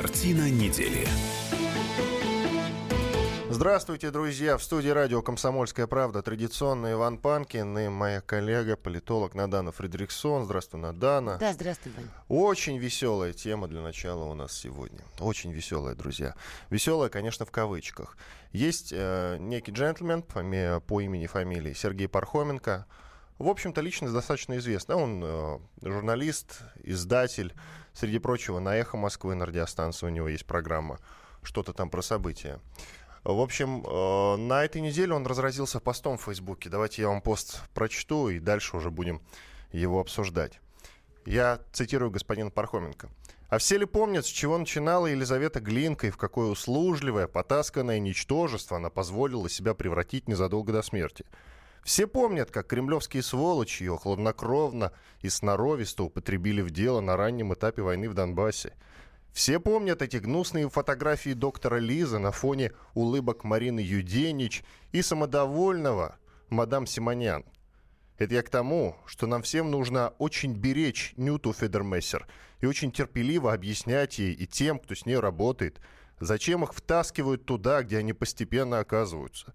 Картина недели. Здравствуйте, друзья! В студии радио «Комсомольская правда» традиционно Иван Панкин и моя коллега, политолог Надана Фредериксон. Здравствуй, Надана. Да, здравствуй, Вань. Очень веселая тема для начала у нас сегодня. Очень веселая, друзья. Веселая, конечно, в кавычках. Есть э, некий джентльмен по, по имени и фамилии Сергей Пархоменко. В общем-то, личность достаточно известна. Он э, журналист, издатель. Среди прочего, на «Эхо Москвы» на радиостанции у него есть программа «Что-то там про события». В общем, э, на этой неделе он разразился постом в Фейсбуке. Давайте я вам пост прочту, и дальше уже будем его обсуждать. Я цитирую господина Пархоменко. А все ли помнят, с чего начинала Елизавета Глинка и в какое услужливое, потасканное ничтожество она позволила себя превратить незадолго до смерти? Все помнят, как кремлевские сволочи ее хладнокровно и сноровисто употребили в дело на раннем этапе войны в Донбассе – все помнят эти гнусные фотографии доктора Лизы на фоне улыбок Марины Юденич и самодовольного мадам Симонян. Это я к тому, что нам всем нужно очень беречь Нюту Федермессер и очень терпеливо объяснять ей и тем, кто с ней работает, зачем их втаскивают туда, где они постепенно оказываются.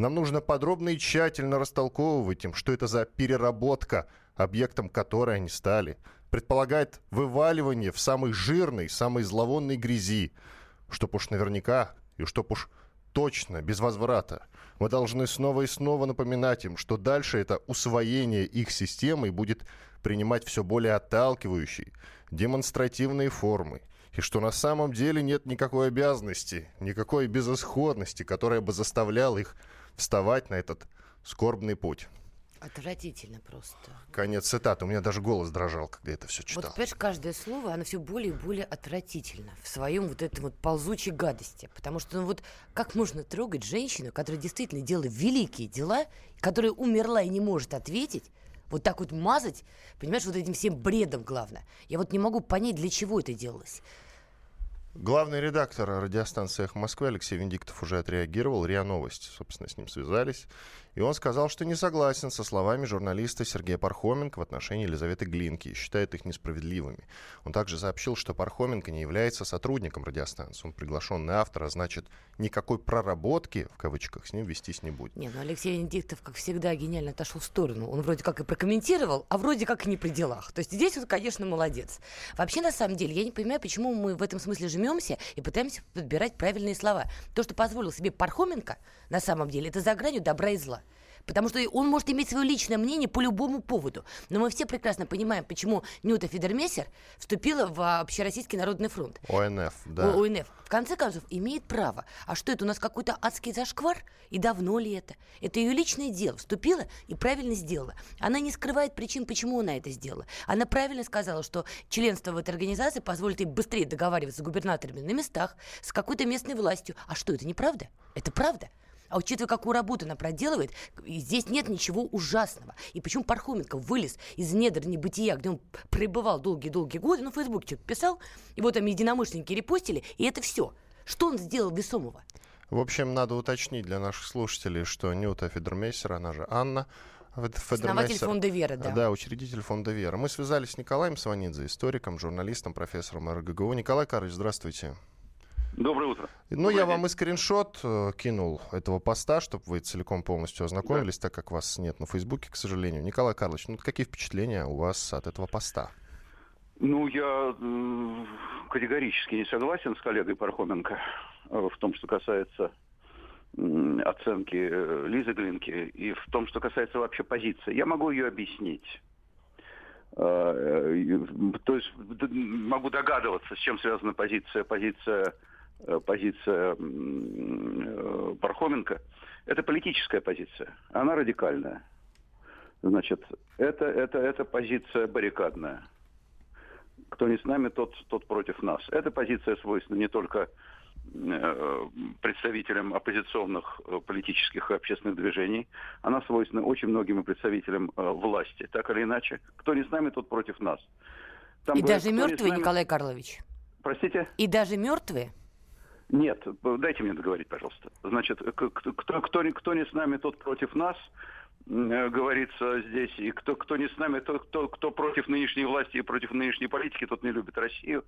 Нам нужно подробно и тщательно растолковывать им, что это за переработка, объектом которой они стали – предполагает вываливание в самой жирной, самой зловонной грязи, чтоб уж наверняка и чтоб уж точно, без возврата. Мы должны снова и снова напоминать им, что дальше это усвоение их системы будет принимать все более отталкивающие, демонстративные формы, и что на самом деле нет никакой обязанности, никакой безысходности, которая бы заставляла их вставать на этот скорбный путь. Отвратительно просто. Конец цитаты. У меня даже голос дрожал, когда это все читал. Вот, понимаешь, каждое слово, оно все более и более отвратительно в своем вот этом вот ползучей гадости. Потому что, ну вот, как можно трогать женщину, которая действительно делала великие дела, которая умерла и не может ответить, вот так вот мазать, понимаешь, вот этим всем бредом главное. Я вот не могу понять, для чего это делалось. Главный редактор радиостанции «Эхо Москвы» Алексей Венедиктов уже отреагировал. РИА Новости, собственно, с ним связались. И он сказал, что не согласен со словами журналиста Сергея Пархоменко в отношении Елизаветы Глинки и считает их несправедливыми. Он также сообщил, что Пархоменко не является сотрудником радиостанции. Он приглашенный автор, а значит, никакой проработки, в кавычках, с ним вестись не будет. Не, ну Алексей Венедиктов, как всегда, гениально отошел в сторону. Он вроде как и прокомментировал, а вроде как и не при делах. То есть здесь он, конечно, молодец. Вообще, на самом деле, я не понимаю, почему мы в этом смысле жмемся и пытаемся подбирать правильные слова. То, что позволил себе Пархоменко, на самом деле, это за гранью добра и зла. Потому что он может иметь свое личное мнение по любому поводу. Но мы все прекрасно понимаем, почему Нюта Федермессер вступила в Общероссийский народный фронт. ОНФ, да. ОНФ. В конце концов, имеет право. А что это у нас какой-то адский зашквар? И давно ли это? Это ее личное дело. Вступила и правильно сделала. Она не скрывает причин, почему она это сделала. Она правильно сказала, что членство в этой организации позволит ей быстрее договариваться с губернаторами на местах, с какой-то местной властью. А что, это неправда? Это правда. А учитывая, какую работу она проделывает, здесь нет ничего ужасного. И почему Пархоменко вылез из недр небытия, где он пребывал долгие-долгие годы, ну, в Фейсбуке что-то писал, его там единомышленники репостили, и это все. Что он сделал весомого? В общем, надо уточнить для наших слушателей, что Нюта Федермейсер, она же Анна, Основатель фонда «Вера», да. Да, учредитель фонда «Вера». Мы связались с Николаем Сванидзе, историком, журналистом, профессором РГГУ. Николай Карлович, здравствуйте. Доброе утро. Ну, Добрый я день. вам и скриншот э, кинул этого поста, чтобы вы целиком полностью ознакомились, да. так как вас нет на Фейсбуке, к сожалению. Николай Карлович, ну какие впечатления у вас от этого поста? Ну, я э, категорически не согласен с коллегой Пархоменко э, в том, что касается оценки Лизы Глинки и в том, что касается вообще позиции. Я могу ее объяснить. То есть могу догадываться, с чем связана позиция, позиция позиция э, Пархоменко, это политическая позиция. Она радикальная. Значит, это, это, это позиция баррикадная. Кто не с нами, тот, тот против нас. Эта позиция свойственна не только э, представителям оппозиционных политических и общественных движений. Она свойственна очень многим представителям власти. Так или иначе, кто не с нами, тот против нас. Там и говорят, даже мертвые, нами... Николай Карлович? Простите? И даже мертвые? Нет, дайте мне договорить, пожалуйста. Значит, кто, кто, кто не с нами, тот против нас, э, говорится здесь, и кто, кто не с нами, тот, кто, кто против нынешней власти и против нынешней политики, тот не любит Россию.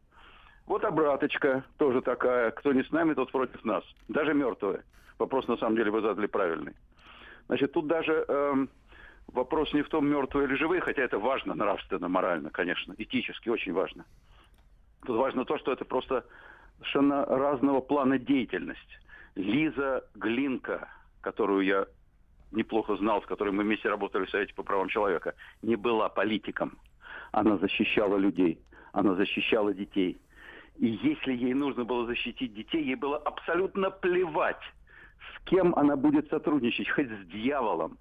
Вот обраточка тоже такая. Кто не с нами, тот против нас. Даже мертвые. Вопрос на самом деле вы задали правильный. Значит, тут даже эм, вопрос не в том, мертвые или живые, хотя это важно нравственно, морально, конечно, этически очень важно. Тут важно то, что это просто совершенно разного плана деятельность. Лиза Глинка, которую я неплохо знал, с которой мы вместе работали в Совете по правам человека, не была политиком. Она защищала людей, она защищала детей. И если ей нужно было защитить детей, ей было абсолютно плевать, с кем она будет сотрудничать, хоть с дьяволом.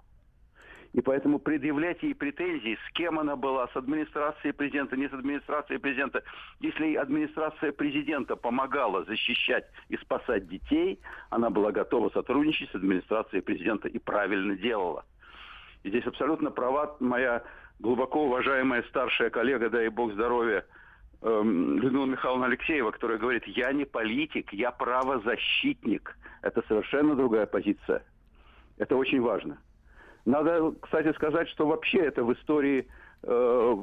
И поэтому предъявлять ей претензии, с кем она была, с администрацией президента, не с администрацией президента. Если администрация президента помогала защищать и спасать детей, она была готова сотрудничать с администрацией президента и правильно делала. И здесь абсолютно права моя глубоко уважаемая старшая коллега, дай бог здоровья, эм, Людмила Михайловна Алексеева, которая говорит, я не политик, я правозащитник. Это совершенно другая позиция. Это очень важно. Надо, кстати, сказать, что вообще это в истории э,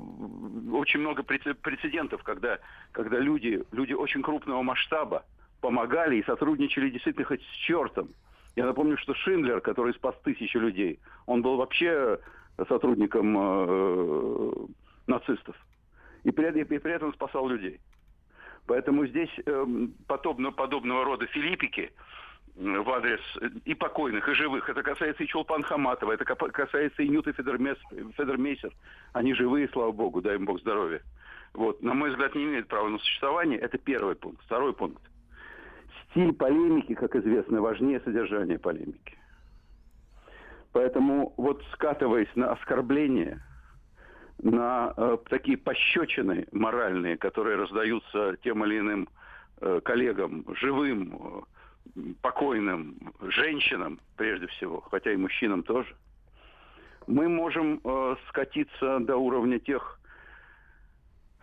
очень много прецедентов, когда, когда люди, люди очень крупного масштаба помогали и сотрудничали действительно хоть с чертом. Я напомню, что Шиндлер, который спас тысячи людей, он был вообще сотрудником э, нацистов. И при, и при этом спасал людей. Поэтому здесь э, подобно, подобного рода филиппики – в адрес и покойных, и живых. Это касается и Чулпан Хаматова, это касается и Нюты Федермейсер. Они живые, слава богу, дай им бог здоровья. Вот. На мой взгляд, не имеют права на существование. Это первый пункт. Второй пункт. Стиль полемики, как известно, важнее содержания полемики. Поэтому вот скатываясь на оскорбления, на э, такие пощечины моральные, которые раздаются тем или иным э, коллегам, живым, покойным женщинам, прежде всего, хотя и мужчинам тоже, мы можем э, скатиться до уровня тех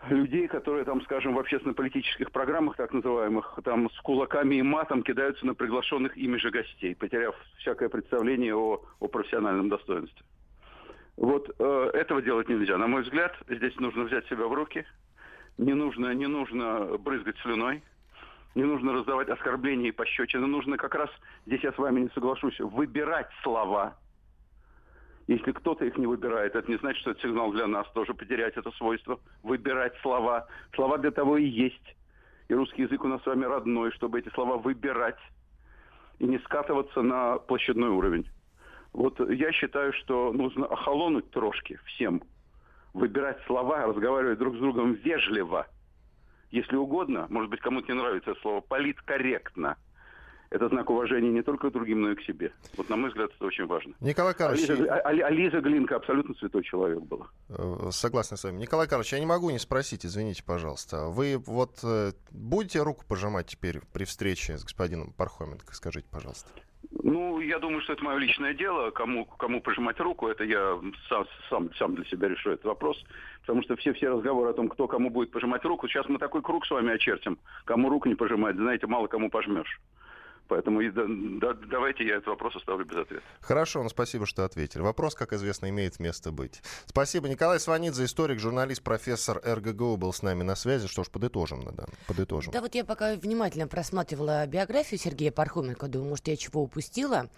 людей, которые там, скажем, в общественно-политических программах, так называемых, там с кулаками и матом кидаются на приглашенных ими же гостей, потеряв всякое представление о, о профессиональном достоинстве. Вот э, этого делать нельзя. На мой взгляд, здесь нужно взять себя в руки. Не нужно, не нужно брызгать слюной не нужно раздавать оскорбления и пощечины. Нужно как раз, здесь я с вами не соглашусь, выбирать слова. Если кто-то их не выбирает, это не значит, что это сигнал для нас тоже потерять это свойство. Выбирать слова. Слова для того и есть. И русский язык у нас с вами родной, чтобы эти слова выбирать и не скатываться на площадной уровень. Вот я считаю, что нужно охолонуть трошки всем, выбирать слова, разговаривать друг с другом вежливо – если угодно, может быть, кому-то не нравится это слово, политкорректно. Это знак уважения не только к другим, но и к себе. Вот, на мой взгляд, это очень важно. Николай Карлович... А Лиза, а, а Лиза Глинка абсолютно святой человек была. Э, согласен с вами. Николай Карлович, я не могу не спросить, извините, пожалуйста. Вы вот э, будете руку пожимать теперь при встрече с господином Пархоменко? Скажите, пожалуйста. Ну, я думаю, что это мое личное дело. Кому, кому пожимать руку, это я сам, сам, сам для себя решу этот вопрос. Потому что все, все разговоры о том, кто кому будет пожимать руку, сейчас мы такой круг с вами очертим. Кому руку не пожимать, знаете, мало кому пожмешь. Поэтому и, да, да, давайте я этот вопрос оставлю без ответа. Хорошо, ну спасибо, что ответили. Вопрос, как известно, имеет место быть. Спасибо. Николай Сванидзе, историк, журналист, профессор РГГУ был с нами на связи. Что ж, подытожим, да, подытожим. Да, вот я пока внимательно просматривала биографию Сергея Пархоменко, думаю, может, я чего упустила.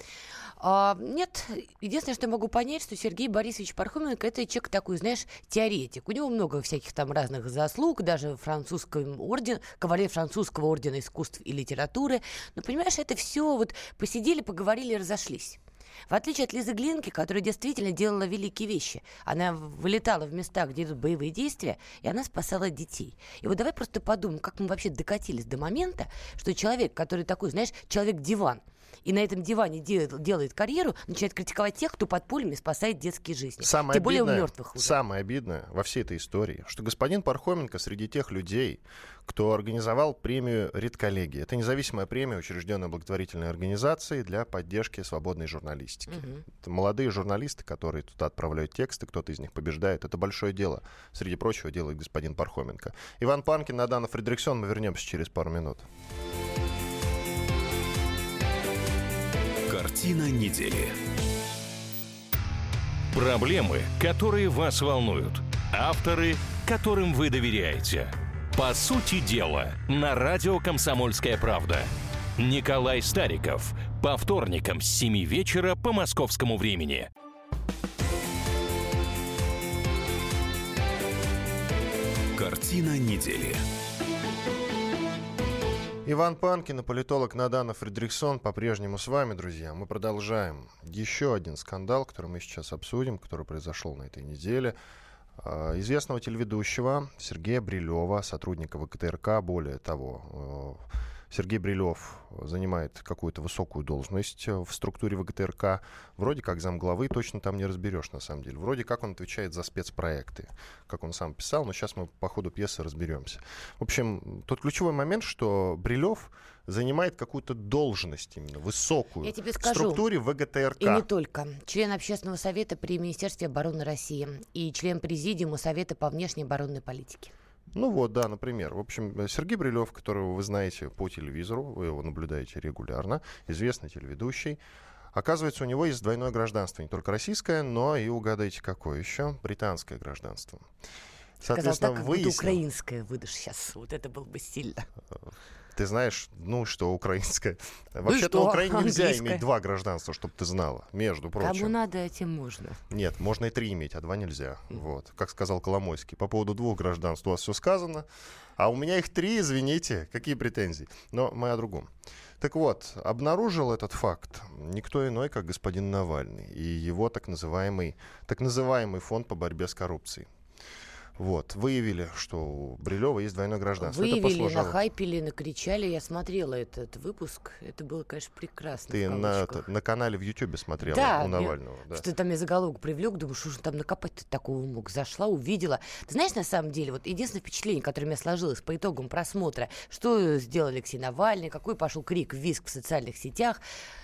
А, нет, единственное, что я могу понять, что Сергей Борисович Пархоменко это человек такой, знаешь, теоретик. У него много всяких там разных заслуг, даже французский орден, кавалер французского ордена искусств и литературы. Но, понимаешь, это все вот посидели, поговорили, разошлись. В отличие от Лизы Глинки, которая действительно делала великие вещи. Она вылетала в места, где идут боевые действия, и она спасала детей. И вот давай просто подумаем, как мы вообще докатились до момента, что человек, который такой, знаешь, человек-диван, и на этом диване делает, делает карьеру, начинает критиковать тех, кто под пулями спасает детские жизни. Самое Тем более обидное, у мертвых уже. Самое обидное во всей этой истории, что господин Пархоменко среди тех людей, кто организовал премию «Редколлегия». Это независимая премия, учрежденная благотворительной организацией для поддержки свободной журналистики. Угу. Это молодые журналисты, которые туда отправляют тексты, кто-то из них побеждает. Это большое дело. Среди прочего делает господин Пархоменко. Иван Панкин, Надана Фредериксон. Мы вернемся через пару минут. Картина недели. Проблемы, которые вас волнуют. Авторы, которым вы доверяете. По сути дела, на радио «Комсомольская правда». Николай Стариков. По вторникам с 7 вечера по московскому времени. Картина недели. Иван Панкин и политолог Надана Фредериксон по-прежнему с вами, друзья. Мы продолжаем. Еще один скандал, который мы сейчас обсудим, который произошел на этой неделе – а, известного телеведущего Сергея Брилева, сотрудника ВКТРК, более того, э, Сергей Брилев занимает какую-то высокую должность в структуре ВГТРК. Вроде как замглавы, точно там не разберешь на самом деле. Вроде как он отвечает за спецпроекты, как он сам писал, но сейчас мы по ходу пьесы разберемся. В общем, тот ключевой момент, что Брилев занимает какую-то должность именно высокую Я тебе скажу, в структуре ВГТРК. И не только. Член общественного совета при Министерстве обороны России и член президиума Совета по внешней оборонной политике. Ну вот, да, например. В общем, Сергей Брилев, которого вы знаете по телевизору, вы его наблюдаете регулярно, известный телеведущий. Оказывается, у него есть двойное гражданство, не только российское, но и, угадайте, какое еще, британское гражданство. Соответственно, Сказал так, как выяснил... украинское выдашь сейчас. Вот это было бы сильно. Ты знаешь, ну что, украинское. Ну Вообще-то на Украине нельзя иметь два гражданства, чтобы ты знала, между прочим. Кому надо, тем можно. Нет, можно и три иметь, а два нельзя. Вот, как сказал Коломойский. По поводу двух гражданств у вас все сказано, а у меня их три, извините, какие претензии. Но мы о другом. Так вот, обнаружил этот факт никто иной, как господин Навальный и его так называемый, так называемый фонд по борьбе с коррупцией. Вот, выявили, что у Брилева есть двойное гражданство. Выявили, это нахайпили, накричали. Я смотрела этот выпуск. Это было, конечно, прекрасно. Ты на, на канале в Ютьюбе смотрела да, у Навального. Я, да, что там я заголовок привлек, думаю, что же там накопать-то такого мог. Зашла, увидела. Ты знаешь, на самом деле, вот единственное впечатление, которое у меня сложилось по итогам просмотра, что сделал Алексей Навальный, какой пошел крик, виск в социальных сетях.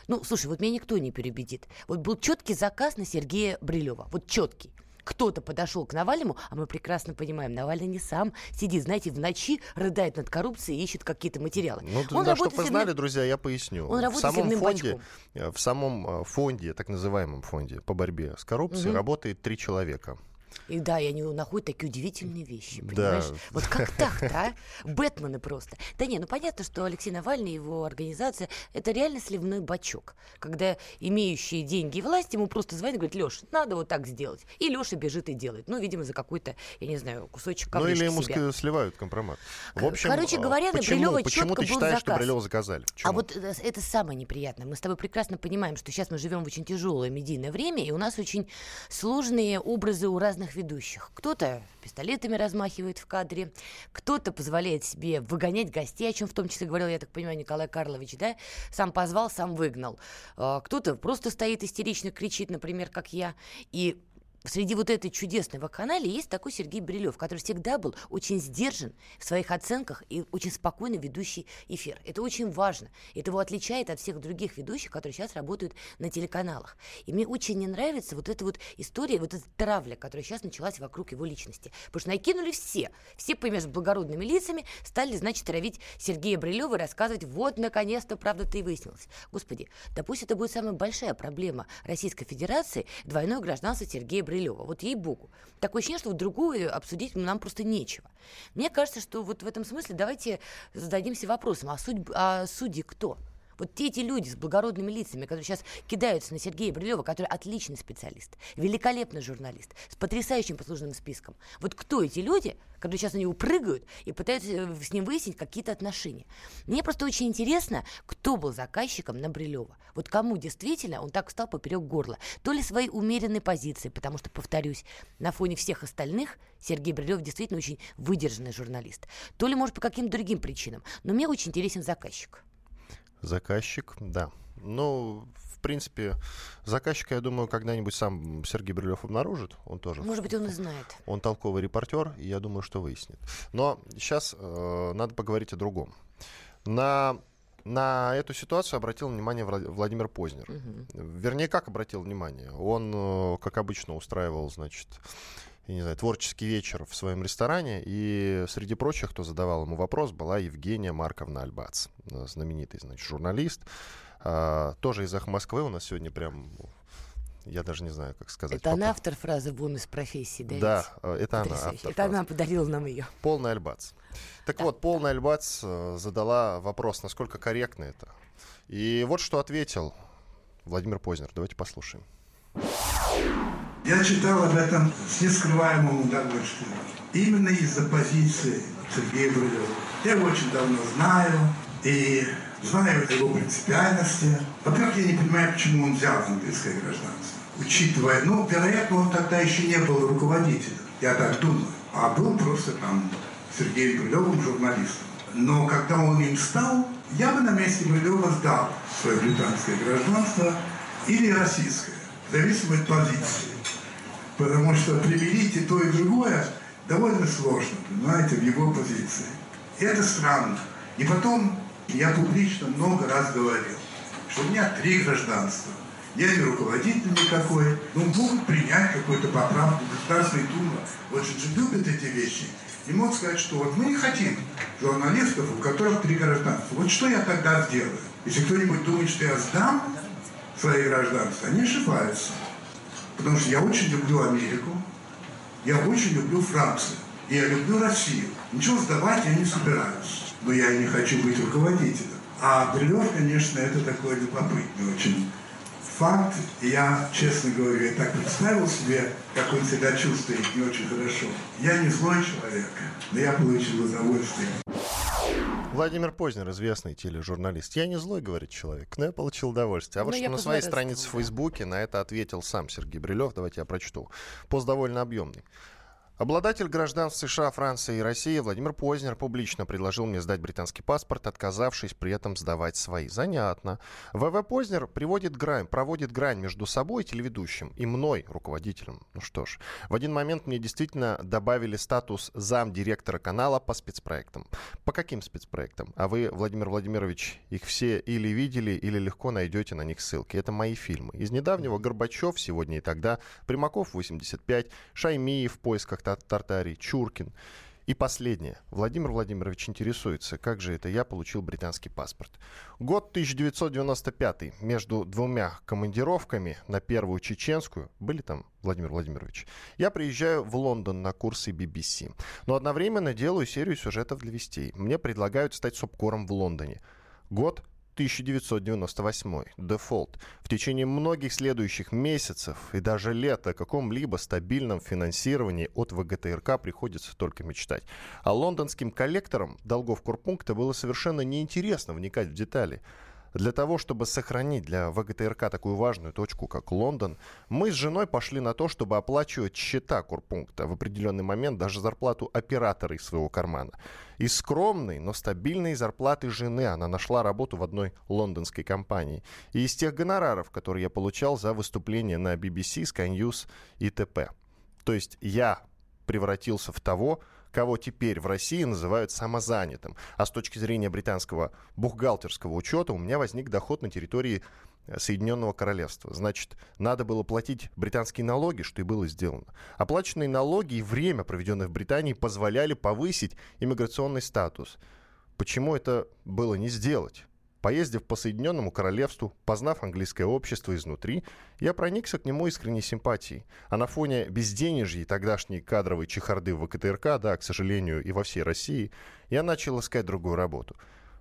Ну, слушай, вот меня никто не переубедит. Вот был четкий заказ на Сергея Брилева. Вот четкий кто-то подошел к Навальному, а мы прекрасно понимаем, Навальный не сам сидит, знаете, в ночи рыдает над коррупцией и ищет какие-то материалы. Ну, Он да, чтобы вы знали, друзья, я поясню. Он в самом фонде, э, в самом э, фонде, так называемом фонде по борьбе с коррупцией угу. работает три человека. И да, и они находят такие удивительные вещи, понимаешь? Да. Вот как так-то, а? Бэтмены просто. Да не, ну понятно, что Алексей Навальный и его организация — это реально сливной бачок. Когда имеющие деньги и власть ему просто звонят и говорят, Леш, надо вот так сделать. И Леша бежит и делает. Ну, видимо, за какой-то, я не знаю, кусочек Ну, или ему себя. сливают компромат. В общем, Короче говоря, на почему, Брилева почему ты считаешь, заказ. что Брилева заказали? Почему? А вот это, это самое неприятное. Мы с тобой прекрасно понимаем, что сейчас мы живем в очень тяжелое медийное время, и у нас очень сложные образы у разных ведущих. Кто-то пистолетами размахивает в кадре, кто-то позволяет себе выгонять гостей, о чем в том числе говорил, я так понимаю, Николай Карлович, да, сам позвал, сам выгнал. А, кто-то просто стоит истерично, кричит, например, как я, и среди вот этой чудесной вакханалии есть такой Сергей Брилев, который всегда был очень сдержан в своих оценках и очень спокойно ведущий эфир. Это очень важно. Это его отличает от всех других ведущих, которые сейчас работают на телеканалах. И мне очень не нравится вот эта вот история, вот эта травля, которая сейчас началась вокруг его личности. Потому что накинули все. Все, понимаешь, благородными лицами стали, значит, травить Сергея Брилева и рассказывать, вот, наконец-то, правда-то и выяснилось. Господи, да пусть это будет самая большая проблема Российской Федерации, двойное гражданство Сергея Брилева Брилева. Вот ей-богу. Такое ощущение, что другую обсудить нам просто нечего. Мне кажется, что вот в этом смысле давайте зададимся вопросом, а, судь, а судьи кто? Вот те эти люди с благородными лицами, которые сейчас кидаются на Сергея Брилева, который отличный специалист, великолепный журналист, с потрясающим послужным списком. Вот кто эти люди, которые сейчас на него прыгают и пытаются э, с ним выяснить какие-то отношения? Мне просто очень интересно, кто был заказчиком на Брилева. Вот кому действительно он так встал поперек горла. То ли своей умеренной позиции, потому что, повторюсь, на фоне всех остальных Сергей Брилев действительно очень выдержанный журналист. То ли, может, по каким-то другим причинам. Но мне очень интересен заказчик. Заказчик, да. Ну, в принципе, заказчика, я думаю, когда-нибудь сам Сергей Брилев обнаружит. Он тоже. Может быть, он и знает. Он толковый репортер, и я думаю, что выяснит. Но сейчас э, надо поговорить о другом. На на эту ситуацию обратил внимание Владимир Познер. Угу. Вернее, как обратил внимание? Он, э, как обычно, устраивал, значит, я не знаю, творческий вечер в своем ресторане, и среди прочих, кто задавал ему вопрос, была Евгения Марковна Альбац, знаменитый, значит, журналист, а, тоже из «Ах Москвы», у нас сегодня прям я даже не знаю, как сказать. Это она автор фразы «бонус профессии», да? Да, э, это она автор Это фразы. она подарила нам ее. Полный альбац. Так вот, полный альбац э, задала вопрос, насколько корректно это. И вот что ответил Владимир Познер. Давайте послушаем. Я читал об этом с нескрываемым удовольствием. Именно из-за позиции Сергея Брылева. Я его очень давно знаю и знаю его принципиальности. Во-первых, я не понимаю, почему он взял английское гражданство. Учитывая, ну, вероятно, он тогда еще не был руководителем, я так думаю, а был просто там Сергеем Брилевым журналистом. Но когда он им стал, я бы на месте Брилева сдал свое британское гражданство или российское, в зависимости от позиции. Потому что примирить и то, и другое довольно сложно, понимаете, в его позиции. И это странно. И потом я публично много раз говорил, что у меня три гражданства. Я не руководитель никакой, но могут принять какую-то поправку. Государственная дума очень же любит эти вещи. И могут сказать, что вот мы не хотим журналистов, у которых три гражданства. Вот что я тогда сделаю? Если кто-нибудь думает, что я сдам свои гражданства, они ошибаются. Потому что я очень люблю Америку, я очень люблю Францию, и я люблю Россию. Ничего сдавать я не собираюсь, но я и не хочу быть руководителем. А Брилев, конечно, это такой любопытный очень факт. Я, честно говоря, так представил себе, как он себя чувствует не очень хорошо. Я не злой человек, но я получил удовольствие. Владимир Познер, известный тележурналист. Я не злой, говорит человек, но я получил удовольствие. А вот Ну, что на своей странице в. Фейсбуке на это ответил сам Сергей Брилев. Давайте я прочту. Пост довольно объемный. Обладатель гражданств США, Франции и России Владимир Познер публично предложил мне сдать британский паспорт, отказавшись при этом сдавать свои. Занятно. ВВ Познер приводит грань, проводит грань между собой, телеведущим, и мной, руководителем. Ну что ж, в один момент мне действительно добавили статус замдиректора канала по спецпроектам. По каким спецпроектам? А вы, Владимир Владимирович, их все или видели, или легко найдете на них ссылки. Это мои фильмы. Из недавнего Горбачев, сегодня и тогда, Примаков 85, Шаймиев в поисках Тартарии, Чуркин. И последнее. Владимир Владимирович интересуется, как же это я получил британский паспорт. Год 1995. Между двумя командировками на первую чеченскую, были там, Владимир Владимирович, я приезжаю в Лондон на курсы BBC. Но одновременно делаю серию сюжетов для вестей. Мне предлагают стать субкором в Лондоне. Год 1998. Дефолт. В течение многих следующих месяцев и даже лет о каком-либо стабильном финансировании от ВГТРК приходится только мечтать. А лондонским коллекторам долгов Курпункта было совершенно неинтересно вникать в детали. Для того, чтобы сохранить для ВГТРК такую важную точку, как Лондон, мы с женой пошли на то, чтобы оплачивать счета Курпункта, в определенный момент даже зарплату оператора из своего кармана. Из скромной, но стабильной зарплаты жены она нашла работу в одной лондонской компании. И из тех гонораров, которые я получал за выступление на BBC, Sky News и т.п. То есть я превратился в того, кого теперь в России называют самозанятым. А с точки зрения британского бухгалтерского учета у меня возник доход на территории э, Соединенного Королевства. Значит, надо было платить британские налоги, что и было сделано. Оплаченные налоги и время, проведенное в Британии, позволяли повысить иммиграционный статус. Почему это было не сделать? Поездив по Соединенному Королевству, познав английское общество изнутри, я проникся к нему искренней симпатией. А на фоне безденежья и тогдашней кадровой чехарды в ВКТРК, да, к сожалению, и во всей России, я начал искать другую работу.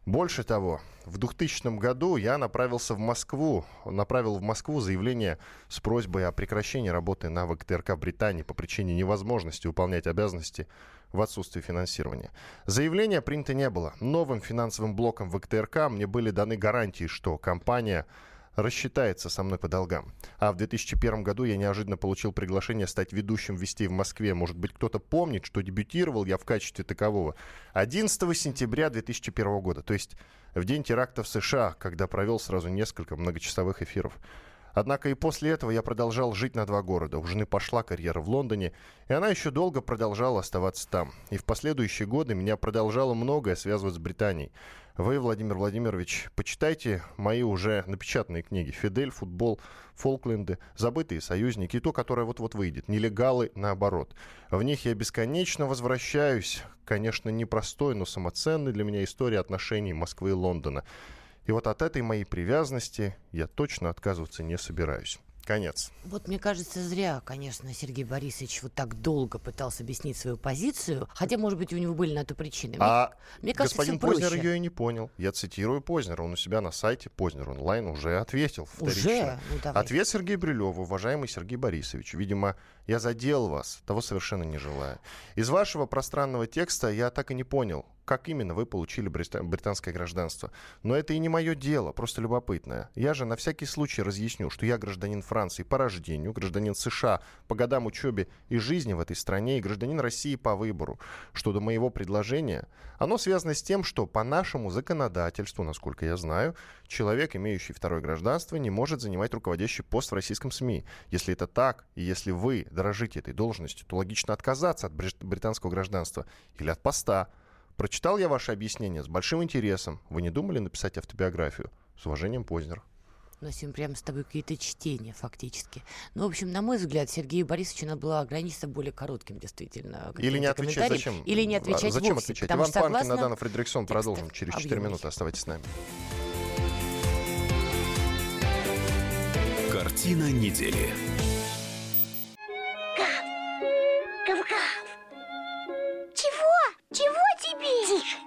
Больше того, в 2000 году я направился в Москву, направил в Москву заявление с просьбой о прекращении работы на ВКТРК Британии по причине невозможности выполнять обязанности в отсутствии финансирования. Заявления принято не было. Новым финансовым блоком ВКТРК мне были даны гарантии, что компания рассчитается со мной по долгам. А в 2001 году я неожиданно получил приглашение стать ведущим вестей в Москве. Может быть, кто-то помнит, что дебютировал я в качестве такового 11 сентября 2001 года, то есть в день теракта в США, когда провел сразу несколько многочасовых эфиров. Однако и после этого я продолжал жить на два города. У жены пошла карьера в Лондоне, и она еще долго продолжала оставаться там. И в последующие годы меня продолжало многое связывать с Британией. Вы, Владимир Владимирович, почитайте мои уже напечатанные книги «Фидель», «Футбол», «Фолкленды», «Забытые союзники» и то, которое вот-вот выйдет, «Нелегалы», наоборот. В них я бесконечно возвращаюсь, конечно, непростой, но самоценной для меня истории отношений Москвы и Лондона. И вот от этой моей привязанности я точно отказываться не собираюсь. Конец. Вот мне кажется, зря, конечно, Сергей Борисович вот так долго пытался объяснить свою позицию, хотя, может быть, у него были на то причины. Мне, А мне кажется, господин Познер проще. ее и не понял. Я цитирую Познера. Он у себя на сайте Познер онлайн уже ответил вторично. Уже? Ну, давай. Ответ Сергею Брилеву, уважаемый Сергей Борисович. Видимо, я задел вас, того совершенно не желая. Из вашего пространного текста я так и не понял, как именно вы получили брита- британское гражданство. Но это и не мое дело, просто любопытное. Я же на всякий случай разъясню, что я гражданин Франции по рождению, гражданин США по годам учебы и жизни в этой стране и гражданин России по выбору. Что до моего предложения, оно связано с тем, что по нашему законодательству, насколько я знаю, человек, имеющий второе гражданство, не может занимать руководящий пост в российском СМИ. Если это так, и если вы дорожите этой должностью, то логично отказаться от брит- британского гражданства или от поста. Прочитал я ваше объяснение с большим интересом. Вы не думали написать автобиографию? С уважением, Познер. У нас сегодня прямо с тобой какие-то чтения фактически. Ну, в общем, на мой взгляд, Сергею Борисовичу надо было ограничиться более коротким, действительно. Или не отвечать, зачем? Или не А отвечать Зачем вовсе, отвечать? потому Иван что Панкин, согласно Надана Фредериксон. Продолжим через 4 объемных. минуты. Оставайтесь с нами. Картина недели. Тише.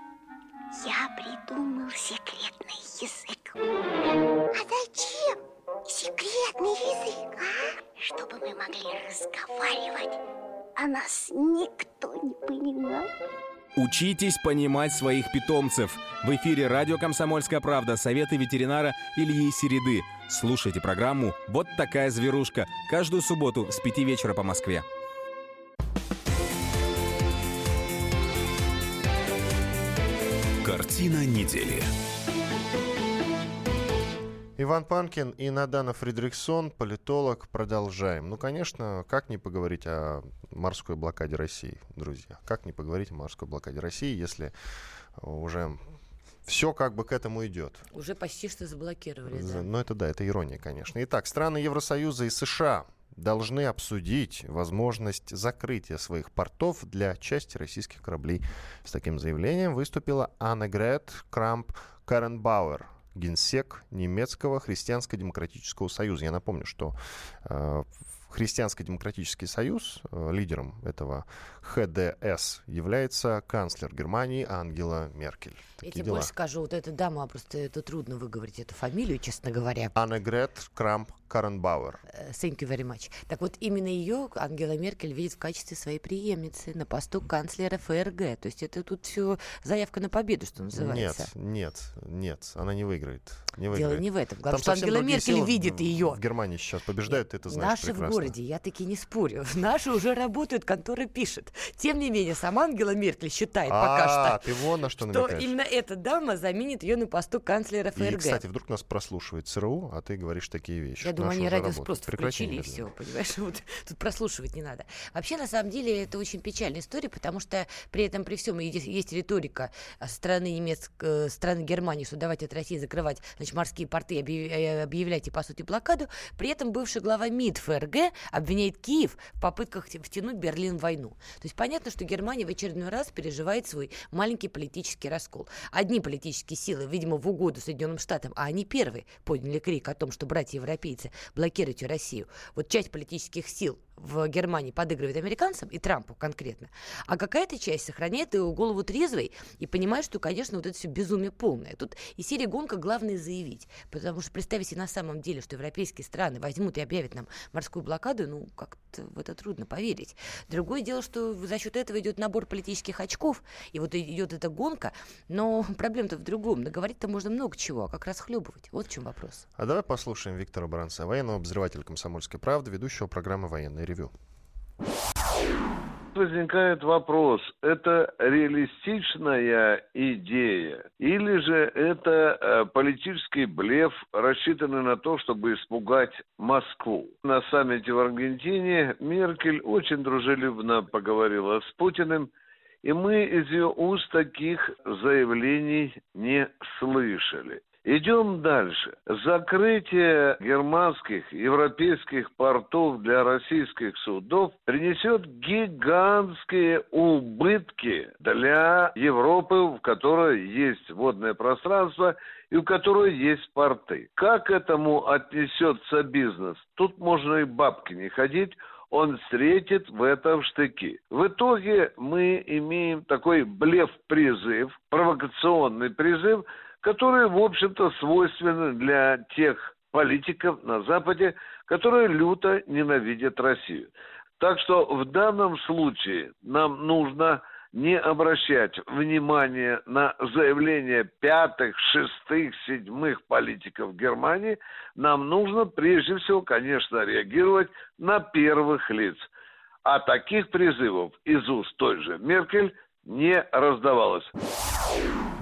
Я придумал секретный язык. А зачем секретный язык, а? Чтобы мы могли разговаривать, а нас никто не понимал. Учитесь понимать своих питомцев. В эфире радио «Комсомольская правда» советы ветеринара Ильи Середы. Слушайте программу «Вот такая зверушка» каждую субботу с 5 вечера по Москве. Картина недели. Иван Панкин и Надана Фридрихсон, политолог. Продолжаем. Ну, конечно, как не поговорить о морской блокаде России, друзья? Как не поговорить о морской блокаде России, если уже все как бы к этому идет? Уже почти что заблокировали, За- да. Ну, это да, это ирония, конечно. Итак, страны Евросоюза и США должны обсудить возможность закрытия своих портов для части российских кораблей. С таким заявлением выступила Аннегрет Крамп Каренбауэр, генсек немецкого христианско-демократического союза. Я напомню, что э, Христианско-демократический союз, э, лидером этого ХДС, является канцлер Германии Ангела Меркель. Я Такие тебе дела. больше скажу, вот эта дама, просто это трудно выговорить эту фамилию, честно говоря. Аннегрет Крамп Каренбауэр. Э, Thank you very much. Так вот, именно ее Ангела Меркель видит в качестве своей преемницы на посту канцлера ФРГ. То есть это тут все заявка на победу, что называется. Нет, нет, нет, она не выиграет. Не Дело выиграет. не в этом. Там Главное, что совсем Ангела Меркель видит ее. В Германии сейчас побеждают, ты это знаешь Наши прекрасно. в городе, я таки не спорю. Наши уже работают, конторы пишет. Тем не менее, сама Ангела Меркель считает пока А, что, ты вон на что что именно эта дама заменит ее на посту канцлера И, ФРГ. кстати, вдруг нас прослушивает ЦРУ, а ты говоришь такие вещи. Я думаю, Наши они радио просто включили и все, понимаешь? Вот, тут прослушивать не надо. Вообще, на самом деле, это очень печальная история, потому что при этом, при всем, есть, риторика э, страны немецкой, страны Германии, что давайте от России закрывать значит, морские порты, объяв- э, объявляйте, по сути, блокаду. При этом бывший глава МИД ФРГ обвиняет Киев в попытках втянуть Берлин в войну. То есть понятно, что Германия в очередной раз переживает свой маленький политический раскол. Одни политические силы, видимо, в угоду Соединенным Штатам, а они первые подняли крик о том, что братья-европейцы блокируйте Россию. Вот часть политических сил в Германии подыгрывает американцам и Трампу конкретно, а какая-то часть сохраняет его голову трезвой и понимает, что, конечно, вот это все безумие полное. Тут и серия гонка главное заявить, потому что представить себе на самом деле, что европейские страны возьмут и объявят нам морскую блокаду, ну, как-то в это трудно поверить. Другое дело, что за счет этого идет набор политических очков, и вот идет эта гонка, но проблема-то в другом. Наговорить-то можно много чего, а как расхлебывать? Вот в чем вопрос. А давай послушаем Виктора Баранца, военного обозревателя «Комсомольской правды», ведущего программы «Военное ревю». Возникает вопрос, это реалистичная идея или же это э, политический блеф, рассчитанный на то, чтобы испугать Москву? На саммите в Аргентине Меркель очень дружелюбно поговорила с Путиным, и мы из ее уст таких заявлений не слышали. Идем дальше. Закрытие германских, европейских портов для российских судов принесет гигантские убытки для Европы, в которой есть водное пространство и у которой есть порты. Как этому отнесется бизнес? Тут можно и бабки не ходить, он встретит в этом штыки. В итоге мы имеем такой блеф-призыв, провокационный призыв, который, в общем-то, свойственен для тех политиков на Западе, которые люто ненавидят Россию. Так что в данном случае нам нужно не обращать внимания на заявления пятых, шестых, седьмых политиков Германии, нам нужно прежде всего, конечно, реагировать на первых лиц. А таких призывов из уст той же Меркель не раздавалось.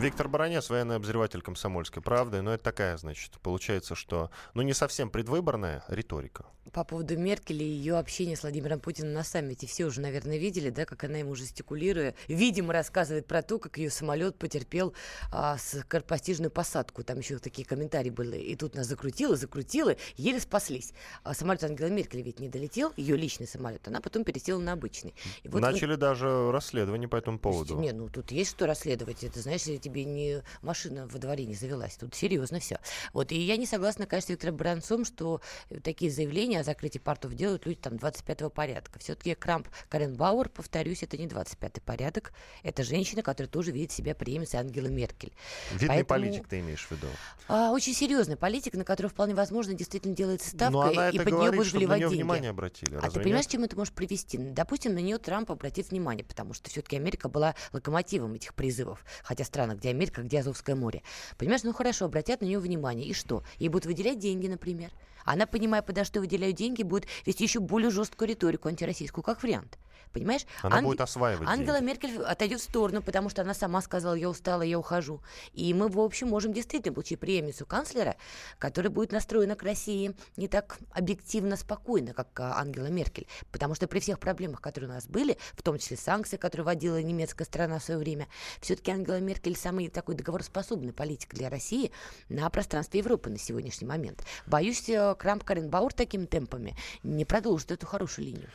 Виктор Баранец, военный обозреватель комсомольской правды. Но это такая, значит, получается, что, ну, не совсем предвыборная риторика. По поводу Меркель и ее общения с Владимиром Путиным на саммите. Все уже, наверное, видели, да, как она ему жестикулируя, видимо, рассказывает про то, как ее самолет потерпел а, скоропостижную посадку. Там еще такие комментарии были. И тут нас закрутило, закрутило, еле спаслись. А самолет Ангела Меркель ведь не долетел, ее личный самолет. Она потом пересела на обычный. И вот Начали он... даже расследование по этому поводу. Не, ну тут есть что расследовать. Это, знаешь, тебе не машина во дворе не завелась. Тут серьезно все. Вот, и я не согласна, конечно, с Виктором Бранцом, что такие заявления о закрытии портов делают люди там 25-го порядка. Все-таки Крамп Карен Бауэр, повторюсь, это не 25-й порядок. Это женщина, которая тоже видит себя преемницей Ангела Меркель. Видный Поэтому, политик ты имеешь в виду? А, очень серьезный политик, на которую вполне возможно действительно делается ставка, и под нее будут вливать деньги. внимание обратили. А ты понимаешь, чем это может привести? Допустим, на нее Трамп обратит внимание, потому что все-таки Америка была локомотивом этих призывов. Хотя страна, где Америка, где Азовское море. Понимаешь, ну хорошо, обратят на нее внимание. И что? Ей будут выделять деньги, например. Она, понимая, подо что выделяют деньги, будет вести еще более жесткую риторику антироссийскую, как вариант. Понимаешь? Она Ан... будет осваивать Ангела деньги. Меркель отойдет в сторону, потому что она сама сказала, я устала, я ухожу. И мы, в общем, можем действительно получить преемницу канцлера, которая будет настроена к России не так объективно спокойно, как а, Ангела Меркель. Потому что при всех проблемах, которые у нас были, в том числе санкции, которые вводила немецкая страна в свое время, все-таки Ангела Меркель самый такой договороспособный политик для России на пространстве Европы на сегодняшний момент. Боюсь, э, Крамп Каренбауэр такими темпами не продолжит эту хорошую линию.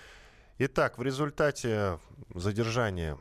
Итак, в результате задержания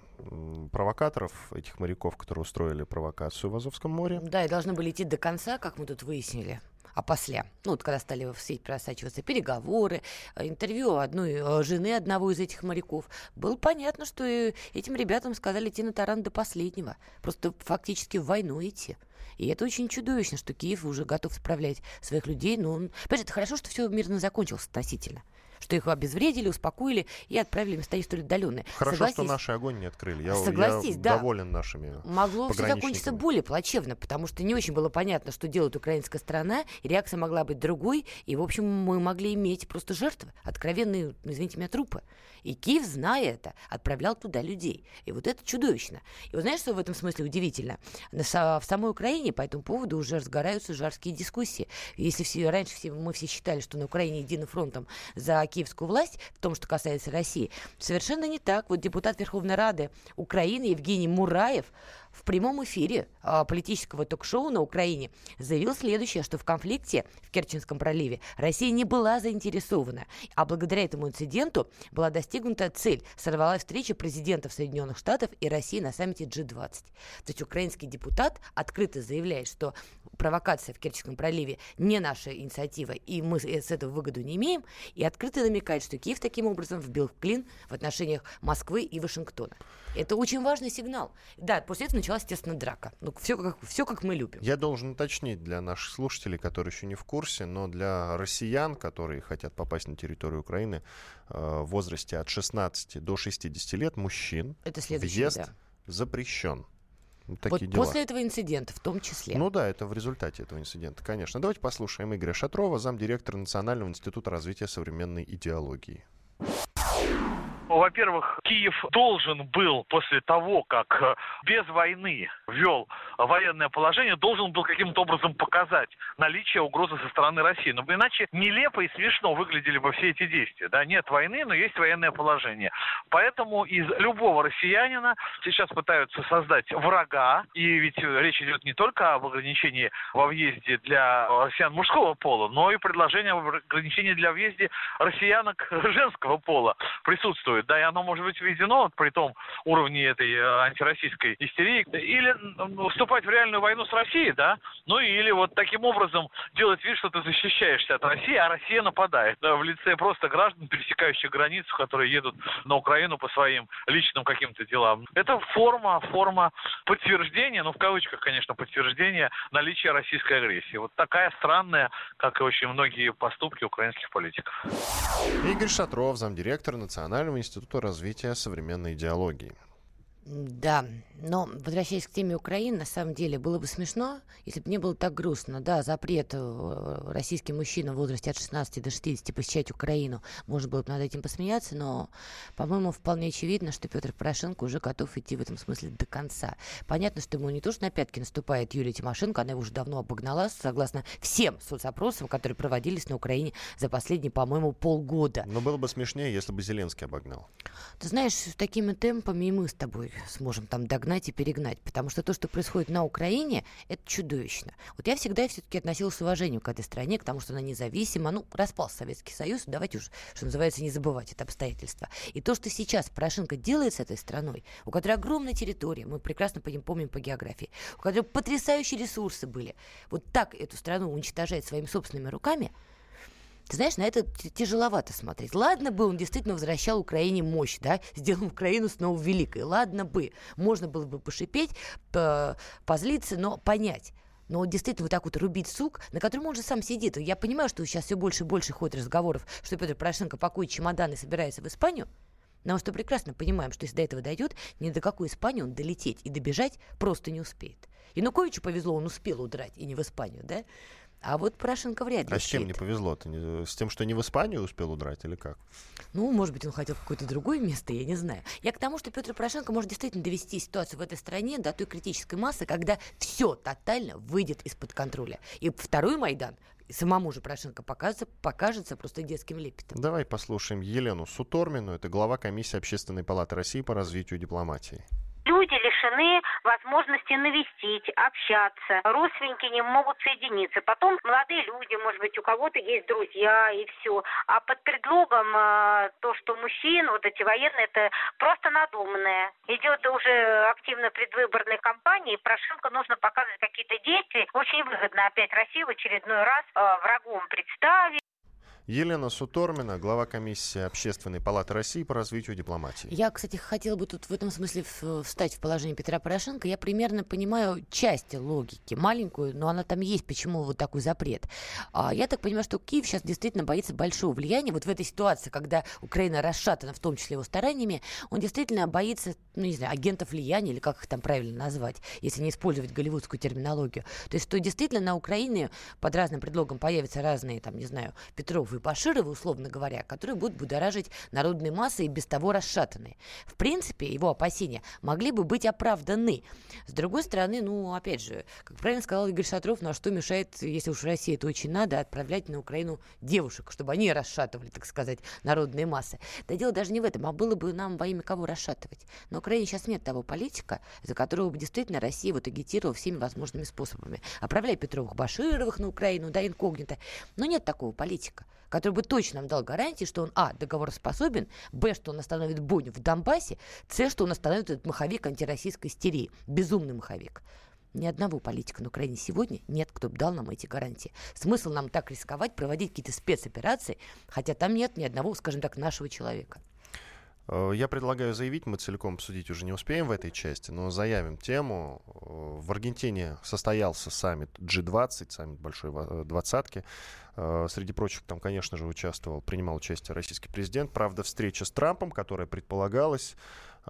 провокаторов, этих моряков, которые устроили провокацию в Азовском море. Да, и должны были идти до конца, как мы тут выяснили. А после, ну вот когда стали в сеть просачиваться переговоры, э, интервью одной э, жены одного из этих моряков, было понятно, что этим ребятам сказали идти на таран до последнего. Просто фактически в войну идти. И это очень чудовищно, что Киев уже готов справлять своих людей. Но, он... Понимаете, это хорошо, что все мирно закончилось относительно что их обезвредили, успокоили и отправили в места столь отдаленные. Хорошо, Согласись, что наши огонь не открыли. Я, Согласись, я да. доволен нашими Могло все закончиться более плачевно, потому что не очень было понятно, что делает украинская страна, и реакция могла быть другой, и, в общем, мы могли иметь просто жертвы, откровенные, извините меня, трупы. И Киев, зная это, отправлял туда людей. И вот это чудовищно. И вы знаете, что в этом смысле удивительно? В самой Украине по этому поводу уже разгораются жаркие дискуссии. Если все, раньше все, мы все считали, что на Украине единым фронтом за киевскую власть, в том, что касается России, совершенно не так. Вот депутат Верховной Рады Украины Евгений Мураев в прямом эфире а, политического ток-шоу на Украине заявил следующее, что в конфликте в Керченском проливе Россия не была заинтересована, а благодаря этому инциденту была достигнута цель. Сорвалась встреча президентов Соединенных Штатов и России на саммите G20. То есть украинский депутат открыто заявляет, что провокация в Керченском проливе не наша инициатива, и мы с этого выгоду не имеем, и открыто намекает, что Киев таким образом вбил в клин в отношениях Москвы и Вашингтона. Это очень важный сигнал. Да, после этого началась, естественно, драка. Ну, все как, все как мы любим. Я должен уточнить для наших слушателей, которые еще не в курсе, но для россиян, которые хотят попасть на территорию Украины э, в возрасте от 16 до 60 лет, мужчин, Это въезд да. запрещен. Такие вот дела. после этого инцидента в том числе. Ну да, это в результате этого инцидента, конечно. Давайте послушаем Игоря Шатрова, замдиректора Национального института развития современной идеологии. Во-первых, Киев должен был после того, как э, без войны ввел военное положение, должен был каким-то образом показать наличие угрозы со стороны России. Но иначе нелепо и смешно выглядели бы все эти действия. Да, нет войны, но есть военное положение. Поэтому из любого россиянина сейчас пытаются создать врага. И ведь речь идет не только об ограничении во въезде для россиян мужского пола, но и предложение об ограничении для въезда россиянок женского пола присутствует. Да, и оно может быть введено вот, при том уровне этой э, антироссийской истерии. Или вступать в реальную войну с Россией, да, ну или вот таким образом делать вид, что ты защищаешься от России, а Россия нападает. Да, в лице просто граждан, пересекающих границу, которые едут на Украину по своим личным каким-то делам. Это форма, форма подтверждения, ну в кавычках, конечно, подтверждения наличия российской агрессии. Вот такая странная, как и очень многие поступки украинских политиков. Игорь Шатров, замдиректора Национального института развития современной идеологии. Да, но возвращаясь к теме Украины, на самом деле было бы смешно, если бы не было так грустно. Да, запрет э, российским мужчинам в возрасте от 16 до 60 посещать Украину, можно было бы над этим посмеяться, но, по-моему, вполне очевидно, что Петр Порошенко уже готов идти в этом смысле до конца. Понятно, что ему не то, что на пятки наступает Юлия Тимошенко, она его уже давно обогнала, согласно всем соцопросам, которые проводились на Украине за последние, по-моему, полгода. Но было бы смешнее, если бы Зеленский обогнал. Ты знаешь, с такими темпами и мы с тобой сможем там догнать и перегнать. Потому что то, что происходит на Украине, это чудовищно. Вот я всегда все-таки относилась с уважением к этой стране, к тому, что она независима. Ну, распался Советский Союз, давайте уж, что называется, не забывать это обстоятельство. И то, что сейчас Порошенко делает с этой страной, у которой огромная территория, мы прекрасно помним по географии, у которой потрясающие ресурсы были, вот так эту страну уничтожать своими собственными руками – ты знаешь, на это тяжеловато смотреть. Ладно бы он действительно возвращал Украине мощь, да, сделал Украину снова великой. Ладно бы, можно было бы пошипеть, позлиться, но понять. Но вот действительно вот так вот рубить сук, на котором он же сам сидит. Я понимаю, что сейчас все больше и больше ходит разговоров, что Петр Порошенко пакует чемоданы и собирается в Испанию. Но мы что прекрасно понимаем, что если до этого дойдет, ни до какой Испании он долететь и добежать просто не успеет. Януковичу повезло, он успел удрать, и не в Испанию, да? А вот Порошенко вряд ли. А с чем не повезло-то? С тем, что не в Испанию успел удрать или как? Ну, может быть, он хотел в какое-то другое место, я не знаю. Я к тому, что Петр Порошенко может действительно довести ситуацию в этой стране до той критической массы, когда все тотально выйдет из-под контроля. И второй Майдан самому же Порошенко покажется, покажется просто детским лепетом. Давай послушаем Елену Сутормину, это глава комиссии Общественной палаты России по развитию дипломатии люди лишены возможности навестить, общаться. Родственники не могут соединиться. Потом молодые люди, может быть, у кого-то есть друзья и все. А под предлогом э, то, что мужчин, вот эти военные, это просто надуманное. Идет уже активно предвыборная кампания, и Порошенко нужно показывать какие-то действия. Очень выгодно опять Россию в очередной раз э, врагом представить. Елена Сутормина, глава комиссии Общественной палаты России по развитию дипломатии. Я, кстати, хотела бы тут в этом смысле встать в положение Петра Порошенко. Я примерно понимаю часть логики, маленькую, но она там есть, почему вот такой запрет. А я так понимаю, что Киев сейчас действительно боится большого влияния. Вот в этой ситуации, когда Украина расшатана, в том числе его стараниями, он действительно боится, ну, не знаю, агентов влияния, или как их там правильно назвать, если не использовать голливудскую терминологию. То есть, что действительно на Украине под разным предлогом появятся разные, там, не знаю, Петровы Башировы, условно говоря, которые будут будоражить народные массы и без того расшатанные. В принципе, его опасения могли бы быть оправданы. С другой стороны, ну, опять же, как правильно сказал Игорь Шатров, ну а что мешает, если уж России это очень надо, отправлять на Украину девушек, чтобы они расшатывали, так сказать, народные массы. Да дело даже не в этом, а было бы нам во имя кого расшатывать. На Украине сейчас нет того политика, за которого бы действительно Россия вот агитировала всеми возможными способами. Отправляя Петровых Башировых на Украину, да, инкогнито. Но нет такого политика который бы точно нам дал гарантии, что он, а, договороспособен, б, что он остановит бойню в Донбассе, с, что он остановит этот маховик антироссийской истерии, безумный маховик. Ни одного политика на Украине сегодня нет, кто бы дал нам эти гарантии. Смысл нам так рисковать, проводить какие-то спецоперации, хотя там нет ни одного, скажем так, нашего человека. Э, я предлагаю заявить, мы целиком обсудить уже не успеем в этой части, но заявим тему. Э, в Аргентине состоялся саммит G20, саммит Большой э, Двадцатки. Среди прочих там, конечно же, участвовал, принимал участие российский президент. Правда, встреча с Трампом, которая предполагалась,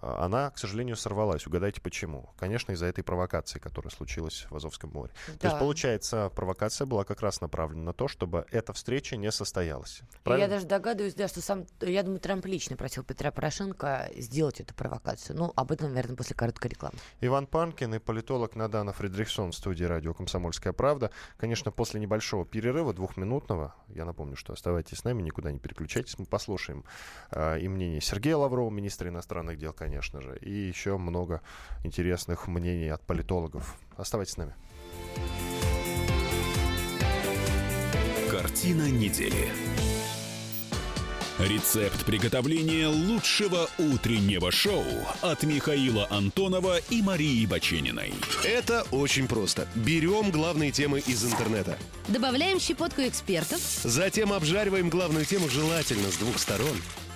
она, к сожалению, сорвалась. Угадайте почему? Конечно, из-за этой провокации, которая случилась в Азовском море. Да. То есть, получается, провокация была как раз направлена на то, чтобы эта встреча не состоялась. И я Правильно? даже догадываюсь, да, что сам, я думаю, Трамп лично просил Петра Порошенко сделать эту провокацию. Ну, об этом, наверное, после короткой рекламы. Иван Панкин и политолог Надана Фредериксон в студии радио «Комсомольская правда». Конечно, после небольшого перерыва, двухминутного, я напомню, что оставайтесь с нами, никуда не переключайтесь, мы послушаем э, и мнение Сергея Лаврова, министра иностранных дел, конечно же, и еще много интересных мнений от политологов. Оставайтесь с нами. Картина недели. Рецепт приготовления лучшего утреннего шоу от Михаила Антонова и Марии Бачениной. Это очень просто. Берем главные темы из интернета. Добавляем щепотку экспертов. Затем обжариваем главную тему желательно с двух сторон.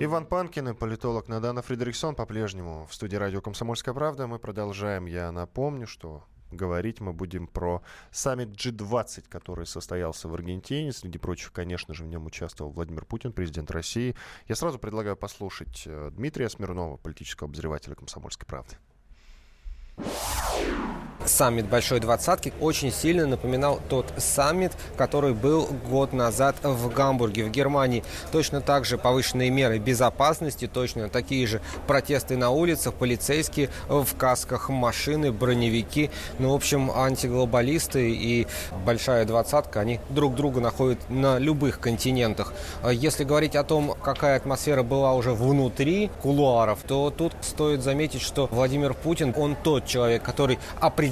Иван Панкин и политолог Надана Фредериксон по-прежнему в студии радио «Комсомольская правда». Мы продолжаем. Я напомню, что говорить мы будем про саммит G20, который состоялся в Аргентине. Среди прочих, конечно же, в нем участвовал Владимир Путин, президент России. Я сразу предлагаю послушать э, Дмитрия Смирнова, политического обозревателя «Комсомольской правды». Саммит Большой Двадцатки очень сильно напоминал тот саммит, который был год назад в Гамбурге, в Германии. Точно так же повышенные меры безопасности, точно такие же протесты на улицах, полицейские в касках, машины, броневики. Ну, в общем, антиглобалисты и Большая Двадцатка, они друг друга находят на любых континентах. Если говорить о том, какая атмосфера была уже внутри кулуаров, то тут стоит заметить, что Владимир Путин, он тот человек, который определяет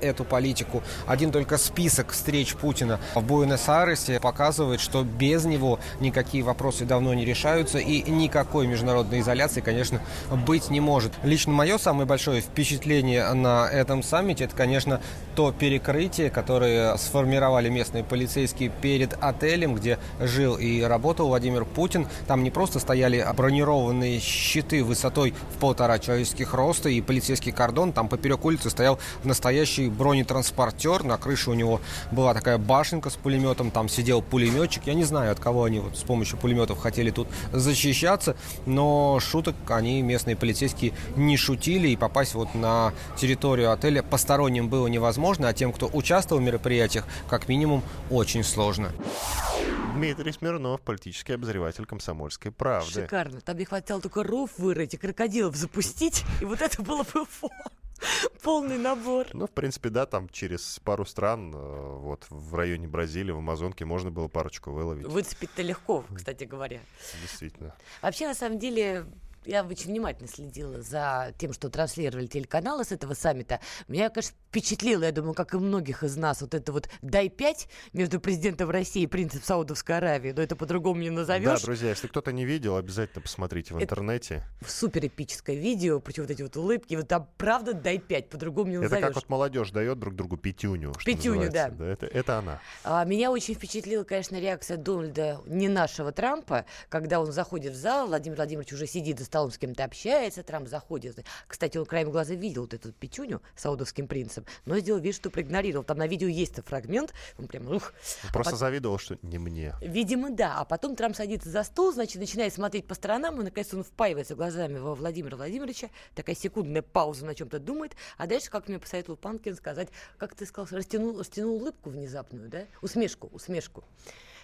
эту политику. Один только список встреч Путина в Буэнос-Айресе показывает, что без него никакие вопросы давно не решаются и никакой международной изоляции, конечно, быть не может. Лично мое самое большое впечатление на этом саммите, это, конечно, то перекрытие, которое сформировали местные полицейские перед отелем, где жил и работал Владимир Путин. Там не просто стояли бронированные щиты высотой в полтора человеческих роста и полицейский кордон, там поперек улицы стоял настоящий бронетранспортер, на крыше у него была такая башенка с пулеметом, там сидел пулеметчик. Я не знаю, от кого они вот с помощью пулеметов хотели тут защищаться, но шуток они, местные полицейские, не шутили, и попасть вот на территорию отеля посторонним было невозможно, а тем, кто участвовал в мероприятиях, как минимум, очень сложно. Дмитрий Смирнов, политический обозреватель «Комсомольской правды». Шикарно. Там не хватало только ров вырыть и крокодилов запустить, и вот это было бы фо. Полный набор. Ну, в принципе, да, там через пару стран, э, вот в районе Бразилии, в Амазонке, можно было парочку выловить. Выцепить-то легко, кстати говоря. Действительно. Вообще, на самом деле, я очень внимательно следила за тем, что транслировали телеканалы с этого саммита. Меня, конечно, впечатлило, я думаю, как и многих из нас, вот это вот «дай пять» между президентом России и принцем Саудовской Аравии, но это по-другому не назовешь. Да, друзья, если кто-то не видел, обязательно посмотрите в Это интернете. Супер эпическое видео, причем вот эти вот улыбки, вот там правда «дай пять», по-другому не Это назовешь. как вот молодежь дает друг другу пятюню. Пятюню, называется. да. это, это она. А, Меня очень впечатлила, конечно, реакция Дональда, не нашего Трампа, когда он заходит в зал, Владимир Владимирович уже сидит за столом с кем-то общается, Трамп заходит. Кстати, он краем глаза видел вот эту пятюню саудовским принцем, но сделал вид, что проигнорировал. Там на видео есть фрагмент, он прям, ух. Он А Просто пот- завидовал, что не мне. Видимо, да. А потом Трамп садится за стол, значит, начинает смотреть по сторонам, и, наконец, он впаивается глазами во Владимира Владимировича. Такая секундная пауза на чем-то думает. А дальше, как мне посоветовал Панкин сказать, как ты сказал, растянул, растянул улыбку внезапную, да? Усмешку, усмешку.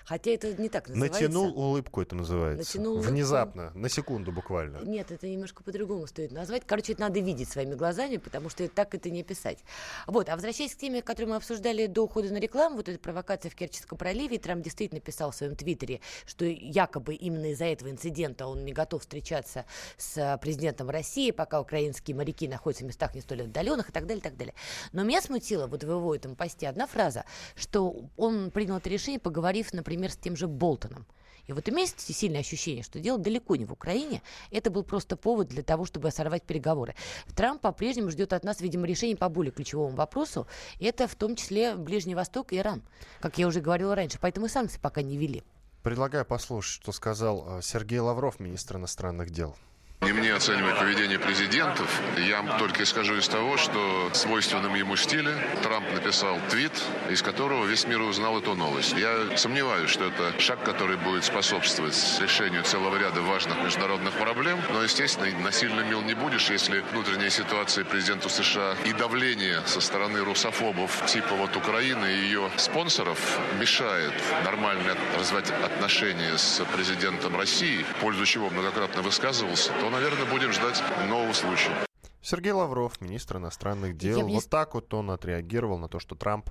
Хотя это не так называется. Натянул улыбку, это называется. Натянул улыбку. Внезапно, на секунду буквально. Нет, это немножко по-другому стоит назвать. Короче, это надо видеть своими глазами, потому что так это не писать. Вот, а возвращаясь к теме, которую мы обсуждали до ухода на рекламу, вот эта провокация в Керченском проливе, Трамп действительно писал в своем твиттере, что якобы именно из-за этого инцидента он не готов встречаться с а, президентом России, пока украинские моряки находятся в местах не столь отдаленных и так далее, и так далее. Но меня смутило вот в его этом посте одна фраза, что он принял это решение, поговорив, например, например, с тем же Болтоном. И вот имеется сильное ощущение, что дело далеко не в Украине. Это был просто повод для того, чтобы сорвать переговоры. Трамп по-прежнему ждет от нас, видимо, решений по более ключевому вопросу. Это в том числе Ближний Восток и Иран, как я уже говорила раньше. Поэтому и санкции пока не ввели. Предлагаю послушать, что сказал э, Сергей Лавров, министр иностранных дел. Не мне оценивать поведение президентов. Я только исхожу из того, что свойственным ему стиле Трамп написал твит, из которого весь мир узнал эту новость. Я сомневаюсь, что это шаг, который будет способствовать решению целого ряда важных международных проблем. Но, естественно, насильно мил не будешь, если внутренняя ситуация президента США и давление со стороны русофобов типа вот Украины и ее спонсоров мешает нормально развивать отношения с президентом России, в пользу чего многократно высказывался, то наверное, будем ждать нового случая. Сергей Лавров, министр иностранных дел. мне... Вот так вот он отреагировал на то, что Трамп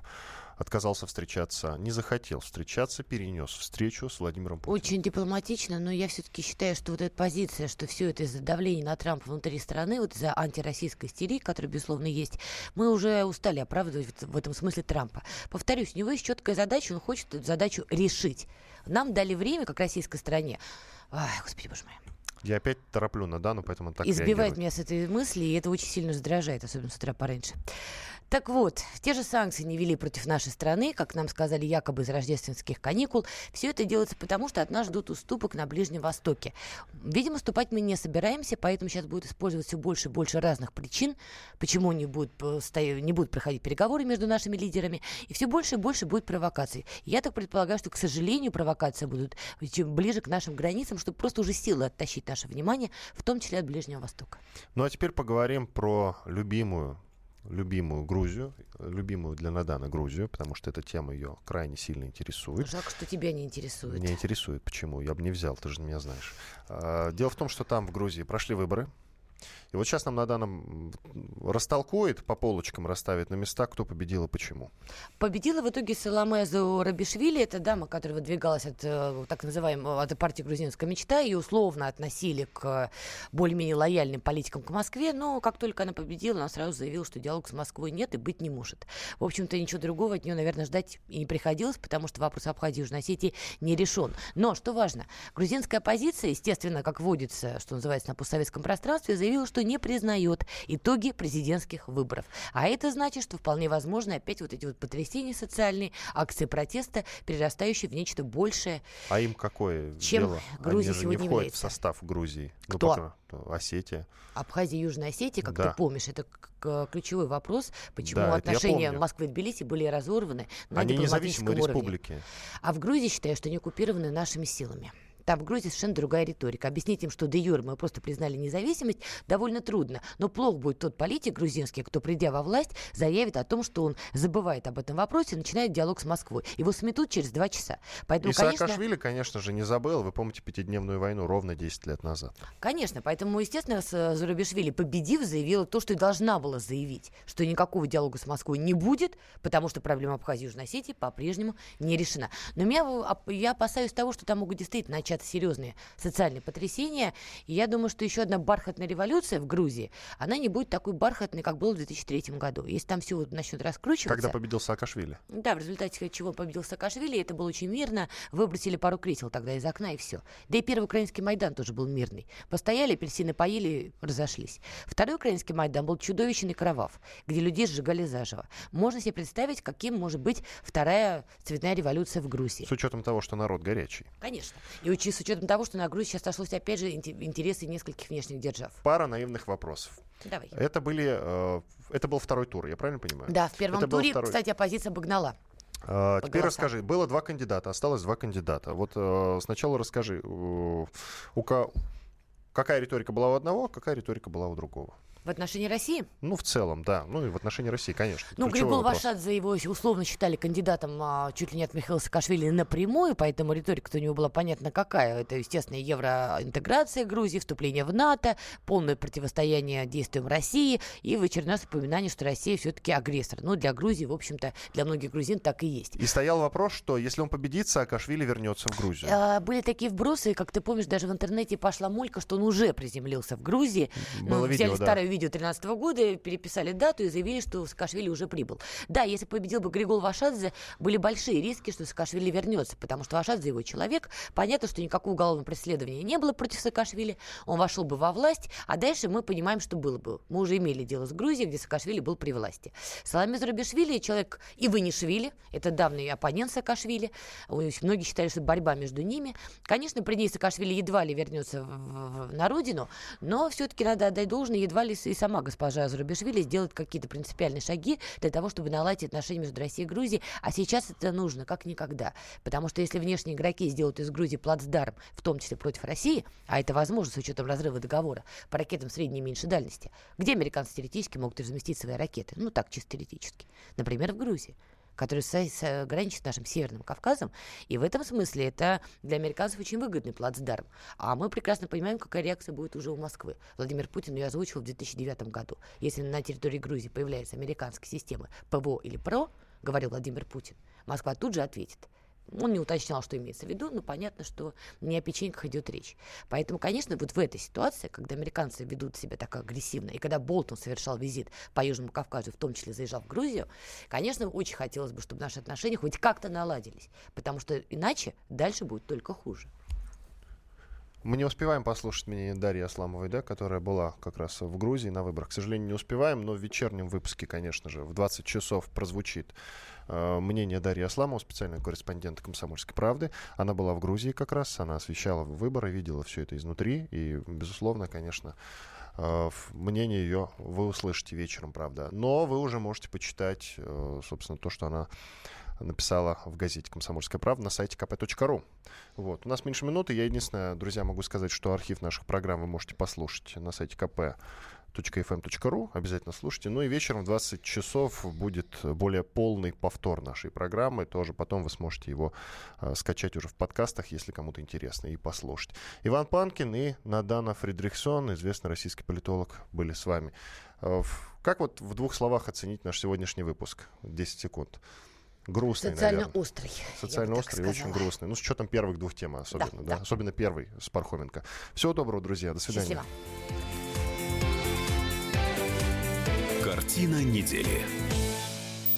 отказался встречаться, не захотел встречаться, перенес встречу с Владимиром Путиным. Очень дипломатично, но я все-таки считаю, что вот эта позиция, что все это из-за давления на Трампа внутри страны, вот из-за антироссийской истерии, которая, безусловно, есть, мы уже устали оправдывать в этом смысле Трампа. Повторюсь, у него есть четкая задача, он хочет эту задачу решить. Нам дали время, как российской стране. Ай, господи, боже мой. Я опять тороплю на Дану, поэтому так Избивает реагирует. меня с этой мысли, и это очень сильно раздражает, особенно с утра пораньше. Так вот, те же санкции не вели против нашей страны, как нам сказали, якобы из рождественских каникул. Все это делается потому, что от нас ждут уступок на Ближнем Востоке. Видимо, уступать мы не собираемся, поэтому сейчас будет использовать все больше и больше разных причин, почему не будут, не будут проходить переговоры между нашими лидерами, и все больше и больше будет провокаций. Я так предполагаю, что, к сожалению, провокации будут чем ближе к нашим границам, чтобы просто уже силы оттащить наше внимание, в том числе от Ближнего Востока. Ну а теперь поговорим про любимую любимую Грузию, любимую для Надана Грузию, потому что эта тема ее крайне сильно интересует. Жалко, что тебя не интересует. Меня интересует. Почему? Я бы не взял, ты же меня знаешь. А, дело в том, что там в Грузии прошли выборы. И вот сейчас нам на данном растолкует, по полочкам расставит на места, кто победил и почему. Победила в итоге Саламе Рабишвили. Это дама, которая выдвигалась от э, так называемого от партии «Грузинская мечта». Ее условно относили к более-менее лояльным политикам к Москве. Но как только она победила, она сразу заявила, что диалог с Москвой нет и быть не может. В общем-то, ничего другого от нее, наверное, ждать и не приходилось, потому что вопрос Абхазии и Южной Осетии не решен. Но, что важно, грузинская оппозиция, естественно, как водится, что называется, на постсоветском пространстве, заявила, что не признает итоги президентских выборов. А это значит, что вполне возможно опять вот эти вот потрясения социальные, акции протеста, перерастающие в нечто большее. А им какое чем дело? Грузия Они сегодня не входят является. в состав Грузии. Кто? Ну, пока, Осетия. Абхазия и Южная Осетия, как Да. ты помнишь, это ключевой вопрос, почему Да, отношения. Москвы и Тбилиси были разорваны на Они дипломатическом уровне. республики. А в Грузии считаю, что они оккупированы нашими силами. Там в Грузии совершенно другая риторика. Объяснить им, что де юр мы просто признали независимость, довольно трудно. Но плохо будет тот политик грузинский, кто, придя во власть, заявит о том, что он забывает об этом вопросе начинает диалог с Москвой. Его сметут через два часа. Поэтому, и конечно, Саакашвили, конечно же, не забыл. Вы помните пятидневную войну ровно 10 лет назад. Конечно, поэтому, естественно, с- Зурабишвили, победив, заявила то, что и должна была заявить, что никакого диалога с Москвой не будет, потому что проблема Абхазии и Южной Осетии по-прежнему не решена. Но меня, оп- я опасаюсь того, что там могут действительно начаться серьезные социальные потрясения, и я думаю, что еще одна бархатная революция в Грузии, она не будет такой бархатной, как было в 2003 году. Если там все вот начнет раскручиваться... Когда победил Саакашвили. Да, в результате чего победил Саакашвили, это было очень мирно, выбросили пару кресел тогда из окна и все. Да и первый украинский Майдан тоже был мирный. Постояли, апельсины поели, разошлись. Второй украинский Майдан был чудовищный кровав, где людей сжигали заживо. Можно себе представить, каким может быть вторая цветная революция в Грузии. С учетом того, что народ горячий. Конечно. И учи- с учетом того, что на Грузии сейчас сошлось, опять же, инте- интересы нескольких внешних держав. Пара наивных вопросов. Давай. Это были, э, это был второй тур, я правильно понимаю? Да, в первом Это туре, второй. кстати, оппозиция обогнала. А, по Теперь голосам. расскажи, было два кандидата, осталось два кандидата. Вот э, сначала расскажи, э, у ка- какая риторика была у одного, какая риторика была у другого. В отношении России? Ну, в целом, да. Ну, и в отношении России, конечно. Ну, вопрос. Вашадзе его условно считали кандидатом а, чуть ли не от Михаила Саакашвили напрямую, поэтому риторика-то у него была понятна какая. Это, естественно, евроинтеграция Грузии, вступление в НАТО, полное противостояние действиям России и в очередной раз упоминание, что Россия все-таки агрессор. Ну, для Грузии, в общем-то, для многих грузин так и есть. И стоял вопрос, что если он победит, Саакашвили вернется в Грузию. А, были такие вбросы, как ты помнишь, даже в интернете пошла мулька, что он уже приземлился в Грузии. Было ну, взяли видео, да. старое видео 2013 года, переписали дату и заявили, что Саакашвили уже прибыл. Да, если победил бы Григол Вашадзе, были большие риски, что Саакашвили вернется, потому что Вашадзе его человек. Понятно, что никакого уголовного преследования не было против Саакашвили, он вошел бы во власть, а дальше мы понимаем, что было бы. Мы уже имели дело с Грузией, где Саакашвили был при власти. Саламе Зарубишвили человек и Иванишвили, это давний оппонент Саакашвили, многие считали, что борьба между ними. Конечно, при ней Саакашвили едва ли вернется на родину, но все-таки надо отдать должное, едва ли и сама госпожа Зарубишвили сделает какие-то принципиальные шаги для того, чтобы наладить отношения между Россией и Грузией, а сейчас это нужно как никогда. Потому что если внешние игроки сделают из Грузии плацдарм, в том числе против России, а это возможно с учетом разрыва договора по ракетам средней и меньшей дальности, где американцы теоретически могут разместить свои ракеты? Ну так, чисто теоретически. Например, в Грузии который граничит с нашим Северным Кавказом. И в этом смысле это для американцев очень выгодный плацдарм. А мы прекрасно понимаем, какая реакция будет уже у Москвы. Владимир Путин ее озвучил в 2009 году. Если на территории Грузии появляются американские системы ПВО или ПРО, говорил Владимир Путин, Москва тут же ответит – он не уточнял, что имеется в виду, но понятно, что не о печеньках идет речь. Поэтому, конечно, вот в этой ситуации, когда американцы ведут себя так агрессивно, и когда Болтон совершал визит по Южному Кавказу, в том числе заезжал в Грузию, конечно, очень хотелось бы, чтобы наши отношения хоть как-то наладились, потому что иначе дальше будет только хуже. Мы не успеваем послушать мнение Дарьи Асламовой, да, которая была как раз в Грузии на выборах. К сожалению, не успеваем, но в вечернем выпуске, конечно же, в 20 часов прозвучит э, мнение Дарьи Асламовой, специального корреспондента «Комсомольской правды». Она была в Грузии как раз, она освещала выборы, видела все это изнутри. И, безусловно, конечно, э, мнение ее вы услышите вечером, правда. Но вы уже можете почитать, э, собственно, то, что она написала в газете «Комсомольская правда» на сайте kp.ru. Вот. У нас меньше минуты. Я единственное, друзья, могу сказать, что архив наших программ вы можете послушать на сайте kp fm.ru. Обязательно слушайте. Ну и вечером в 20 часов будет более полный повтор нашей программы. Тоже потом вы сможете его э, скачать уже в подкастах, если кому-то интересно, и послушать. Иван Панкин и Надана Фридрихсон, известный российский политолог, были с вами. Э, как вот в двух словах оценить наш сегодняшний выпуск? 10 секунд. Грустный, Социально наверное. острый. Социально острый и очень грустный. Ну, с учетом первых двух тем особенно, да, да? да. Особенно первый с Пархоменко. Всего доброго, друзья. До свидания. Счастливо. Картина недели.